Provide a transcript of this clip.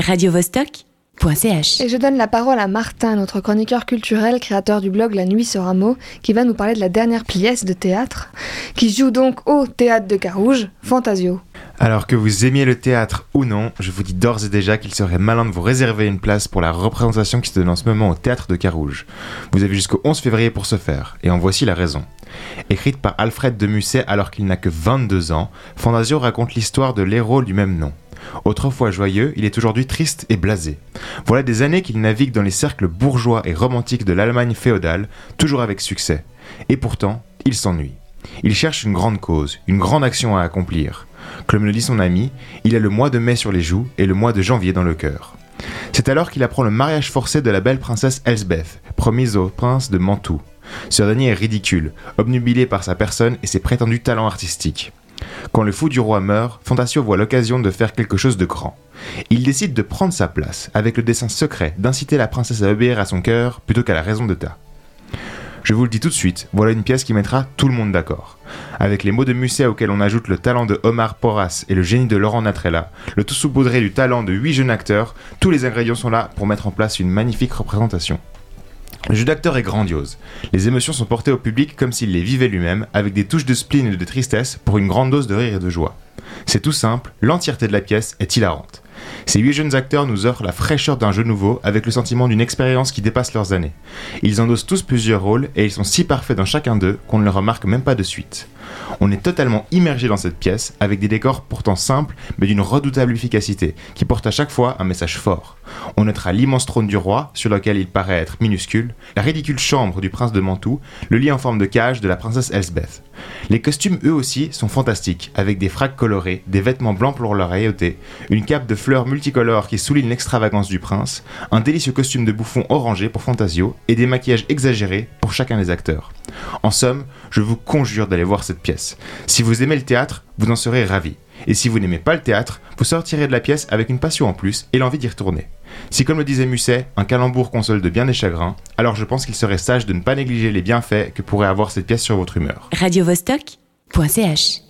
radiovostok.ch. Et je donne la parole à Martin, notre chroniqueur culturel, créateur du blog La Nuit sur un mot, qui va nous parler de la dernière pièce de théâtre, qui joue donc au Théâtre de Carouge, Fantasio. Alors que vous aimiez le théâtre ou non, je vous dis d'ores et déjà qu'il serait malin de vous réserver une place pour la représentation qui se donne en ce moment au Théâtre de Carouge. Vous avez jusqu'au 11 février pour ce faire, et en voici la raison. Écrite par Alfred de Musset alors qu'il n'a que 22 ans, Fantasio raconte l'histoire de l'héros du même nom. Autrefois joyeux, il est aujourd'hui triste et blasé. Voilà des années qu'il navigue dans les cercles bourgeois et romantiques de l'Allemagne féodale, toujours avec succès. Et pourtant, il s'ennuie. Il cherche une grande cause, une grande action à accomplir. Comme le dit son ami, il a le mois de mai sur les joues et le mois de janvier dans le cœur. C'est alors qu'il apprend le mariage forcé de la belle princesse Elsbeth, promise au prince de Mantoue. Ce dernier est ridicule, obnubilé par sa personne et ses prétendus talents artistiques. Quand le fou du roi meurt, Fantasio voit l'occasion de faire quelque chose de grand. Il décide de prendre sa place, avec le dessein secret d'inciter la princesse à obéir à son cœur plutôt qu'à la raison d'État. Je vous le dis tout de suite, voilà une pièce qui mettra tout le monde d'accord. Avec les mots de Musset auxquels on ajoute le talent de Omar Porras et le génie de Laurent Natrella, le tout saupoudré du talent de huit jeunes acteurs, tous les ingrédients sont là pour mettre en place une magnifique représentation. Le jeu d'acteur est grandiose. Les émotions sont portées au public comme s'il les vivait lui-même, avec des touches de spleen et de tristesse pour une grande dose de rire et de joie. C'est tout simple, l'entièreté de la pièce est hilarante. Ces huit jeunes acteurs nous offrent la fraîcheur d'un jeu nouveau avec le sentiment d'une expérience qui dépasse leurs années. Ils endossent tous plusieurs rôles et ils sont si parfaits dans chacun d'eux qu'on ne le remarque même pas de suite. On est totalement immergé dans cette pièce avec des décors pourtant simples mais d'une redoutable efficacité qui portent à chaque fois un message fort. On notera l'immense trône du roi sur lequel il paraît être minuscule, la ridicule chambre du prince de Mantoue, le lit en forme de cage de la princesse Elsbeth. Les costumes eux aussi sont fantastiques avec des fracs colorés, des vêtements blancs pour leur aéauté, une cape de fleurs multicolores qui souligne l'extravagance du prince, un délicieux costume de bouffon orangé pour Fantasio et des maquillages exagérés pour chacun des acteurs. En somme, je vous conjure d'aller voir cette pièce. Si vous aimez le théâtre, vous en serez ravi. Et si vous n'aimez pas le théâtre, vous sortirez de la pièce avec une passion en plus et l'envie d'y retourner. Si comme le disait Musset, un calembour console de bien des chagrins, alors je pense qu'il serait sage de ne pas négliger les bienfaits que pourrait avoir cette pièce sur votre humeur. radiovostok.ch